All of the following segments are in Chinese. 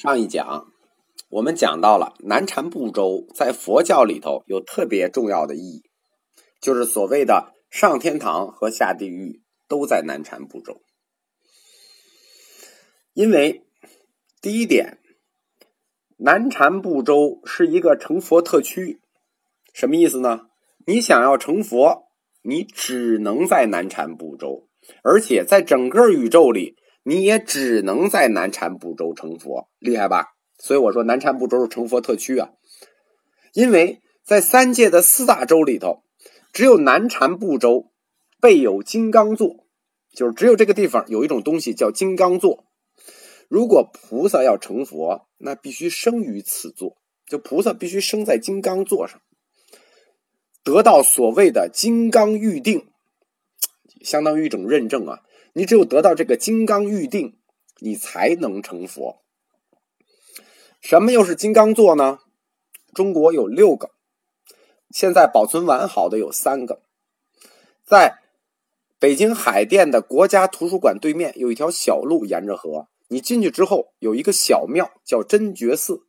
上一讲我们讲到了南禅部洲在佛教里头有特别重要的意义，就是所谓的上天堂和下地狱都在南禅部洲。因为第一点，南禅部洲是一个成佛特区，什么意思呢？你想要成佛，你只能在南禅部洲，而且在整个宇宙里。你也只能在南禅部洲成佛，厉害吧？所以我说南禅部洲是成佛特区啊，因为在三界的四大洲里头，只有南禅部洲备有金刚座，就是只有这个地方有一种东西叫金刚座。如果菩萨要成佛，那必须生于此座，就菩萨必须生在金刚座上，得到所谓的金刚预定，相当于一种认证啊。你只有得到这个金刚预定，你才能成佛。什么又是金刚座呢？中国有六个，现在保存完好的有三个。在北京海淀的国家图书馆对面有一条小路，沿着河，你进去之后有一个小庙，叫真觉寺，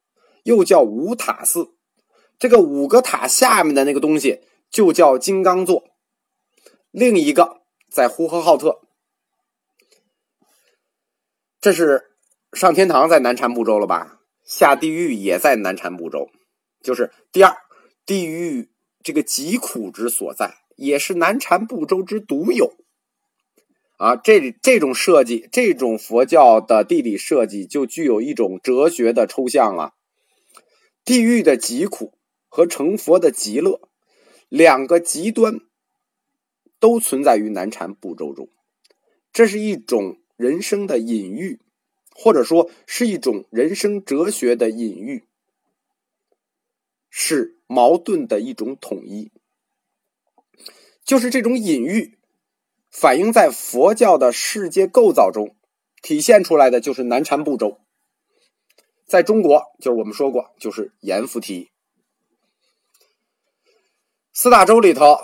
又叫五塔寺。这个五个塔下面的那个东西就叫金刚座。另一个在呼和浩特。这是上天堂在南禅部洲了吧？下地狱也在南禅部洲，就是第二地狱这个疾苦之所在，也是南禅部洲之独有。啊，这这种设计，这种佛教的地理设计，就具有一种哲学的抽象啊。地狱的疾苦和成佛的极乐，两个极端都存在于南禅部洲中，这是一种。人生的隐喻，或者说是一种人生哲学的隐喻，是矛盾的一种统一。就是这种隐喻，反映在佛教的世界构造中，体现出来的就是南禅部洲。在中国，就是我们说过，就是阎浮提。四大洲里头。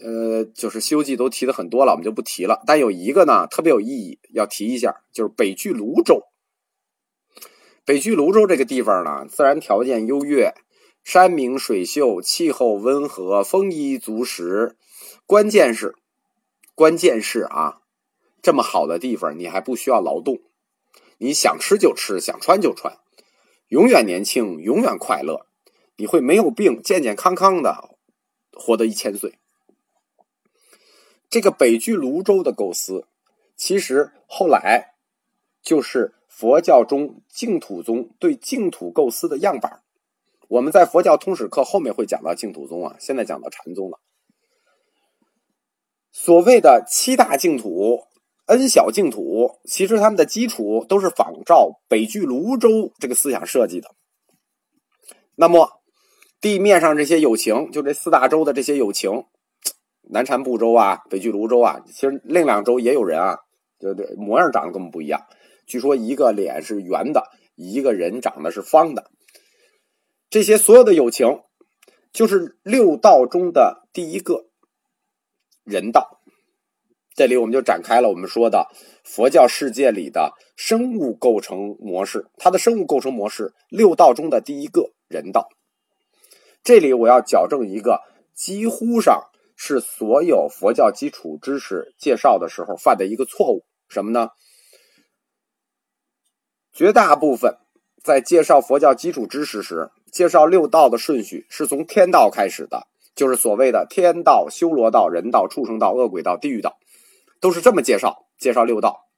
呃，就是《西游记》都提的很多了，我们就不提了。但有一个呢，特别有意义，要提一下，就是北俱泸州。北俱泸州这个地方呢，自然条件优越，山明水秀，气候温和，丰衣足食。关键是，关键是啊，这么好的地方，你还不需要劳动，你想吃就吃，想穿就穿，永远年轻，永远快乐，你会没有病，健健康康的活得一千岁。这个北俱泸州的构思，其实后来就是佛教中净土宗对净土构思的样板。我们在佛教通史课后面会讲到净土宗啊，现在讲到禅宗了。所谓的七大净土、N 小净土，其实他们的基础都是仿照北俱泸州这个思想设计的。那么地面上这些友情，就这四大洲的这些友情。南禅部洲啊，北俱泸州啊，其实另两州也有人啊，对对，模样长得根本不一样。据说一个脸是圆的，一个人长得是方的。这些所有的友情，就是六道中的第一个人道。这里我们就展开了我们说的佛教世界里的生物构成模式，它的生物构成模式六道中的第一个人道。这里我要矫正一个几乎上。是所有佛教基础知识介绍的时候犯的一个错误，什么呢？绝大部分在介绍佛教基础知识时，介绍六道的顺序是从天道开始的，就是所谓的天道、修罗道、人道、畜生道、恶鬼道、地狱道，都是这么介绍，介绍六道。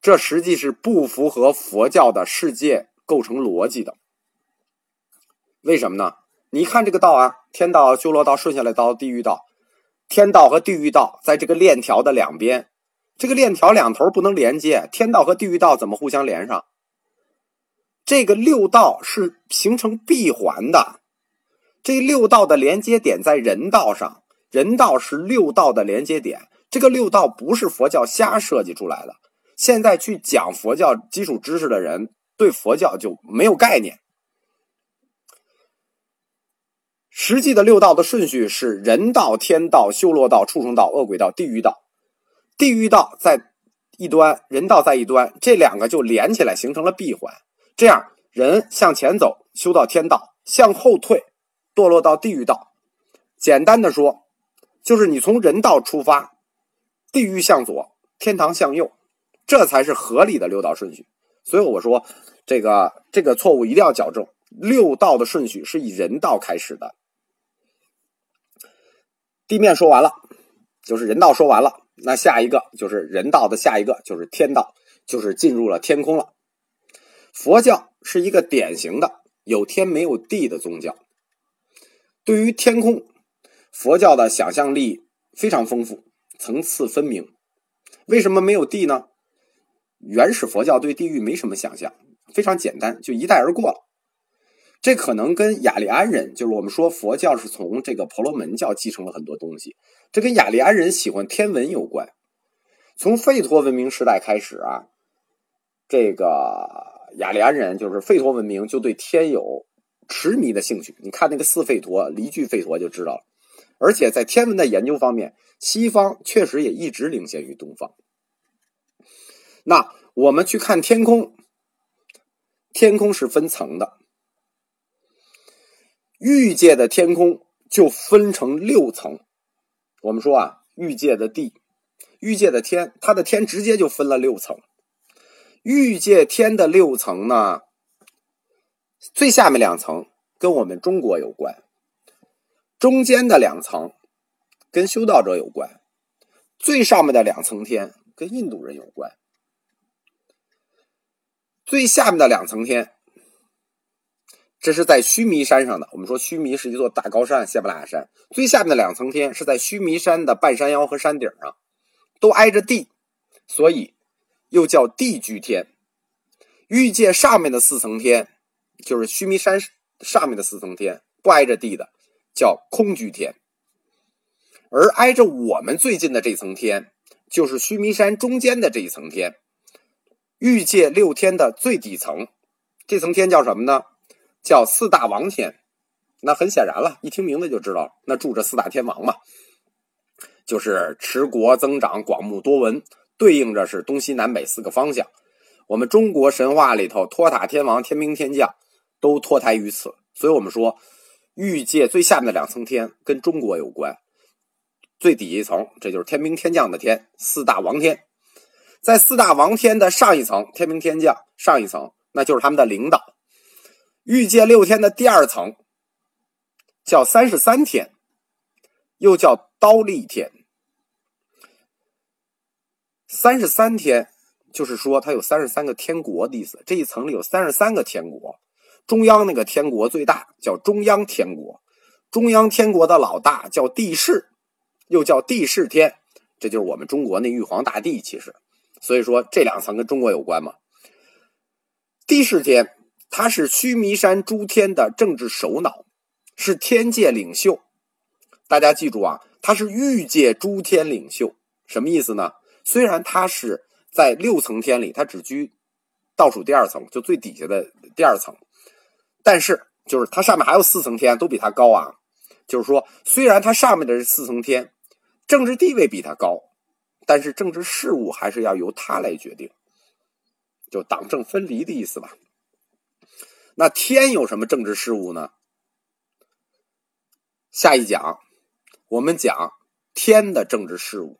这实际是不符合佛教的世界构成逻辑的。为什么呢？你看这个道啊，天道、修罗道顺下来到地狱道，天道和地狱道在这个链条的两边，这个链条两头不能连接，天道和地狱道怎么互相连上？这个六道是形成闭环的，这六道的连接点在人道上，人道是六道的连接点，这个六道不是佛教瞎设计出来的。现在去讲佛教基础知识的人，对佛教就没有概念。实际的六道的顺序是人道、天道、修罗道、畜生道、恶鬼道、地狱道。地狱道在一端，人道在一端，这两个就连起来形成了闭环。这样，人向前走，修到天道；向后退，堕落到地狱道。简单的说，就是你从人道出发，地狱向左，天堂向右，这才是合理的六道顺序。所以我说，这个这个错误一定要矫正。六道的顺序是以人道开始的。地面说完了，就是人道说完了，那下一个就是人道的下一个就是天道，就是进入了天空了。佛教是一个典型的有天没有地的宗教。对于天空，佛教的想象力非常丰富，层次分明。为什么没有地呢？原始佛教对地狱没什么想象，非常简单，就一带而过了。这可能跟雅利安人，就是我们说佛教是从这个婆罗门教继承了很多东西，这跟雅利安人喜欢天文有关。从吠陀文明时代开始啊，这个雅利安人就是吠陀文明就对天有痴迷的兴趣。你看那个四吠陀、离句吠陀就知道了。而且在天文的研究方面，西方确实也一直领先于东方。那我们去看天空，天空是分层的。欲界的天空就分成六层。我们说啊，欲界的地，欲界的天，它的天直接就分了六层。欲界天的六层呢，最下面两层跟我们中国有关，中间的两层跟修道者有关，最上面的两层天跟印度人有关。最下面的两层天。这是在须弥山上的。我们说须弥是一座大高山，喜马拉雅山最下面的两层天是在须弥山的半山腰和山顶上，都挨着地，所以又叫地居天。欲界上面的四层天，就是须弥山上面的四层天，不挨着地的叫空居天。而挨着我们最近的这层天，就是须弥山中间的这一层天，欲界六天的最底层，这层天叫什么呢？叫四大王天，那很显然了，一听名字就知道，那住着四大天王嘛，就是持国增长、广目多闻，对应着是东西南北四个方向。我们中国神话里头，托塔天王、天兵天将都脱胎于此，所以我们说，欲界最下面的两层天跟中国有关，最底一层这就是天兵天将的天，四大王天，在四大王天的上一层，天兵天将上一层，那就是他们的领导。欲界六天的第二层叫三十三天，又叫刀立天。三十三天就是说，它有三十三个天国的意思。这一层里有三十三个天国，中央那个天国最大，叫中央天国。中央天国的老大叫帝释，又叫帝释天，这就是我们中国那玉皇大帝。其实，所以说这两层跟中国有关嘛。帝释天。他是须弥山诸天的政治首脑，是天界领袖。大家记住啊，他是欲界诸天领袖，什么意思呢？虽然他是在六层天里，他只居倒数第二层，就最底下的第二层，但是就是他上面还有四层天都比他高啊。就是说，虽然他上面的这四层天政治地位比他高，但是政治事务还是要由他来决定，就党政分离的意思吧。那天有什么政治事务呢？下一讲我们讲天的政治事务。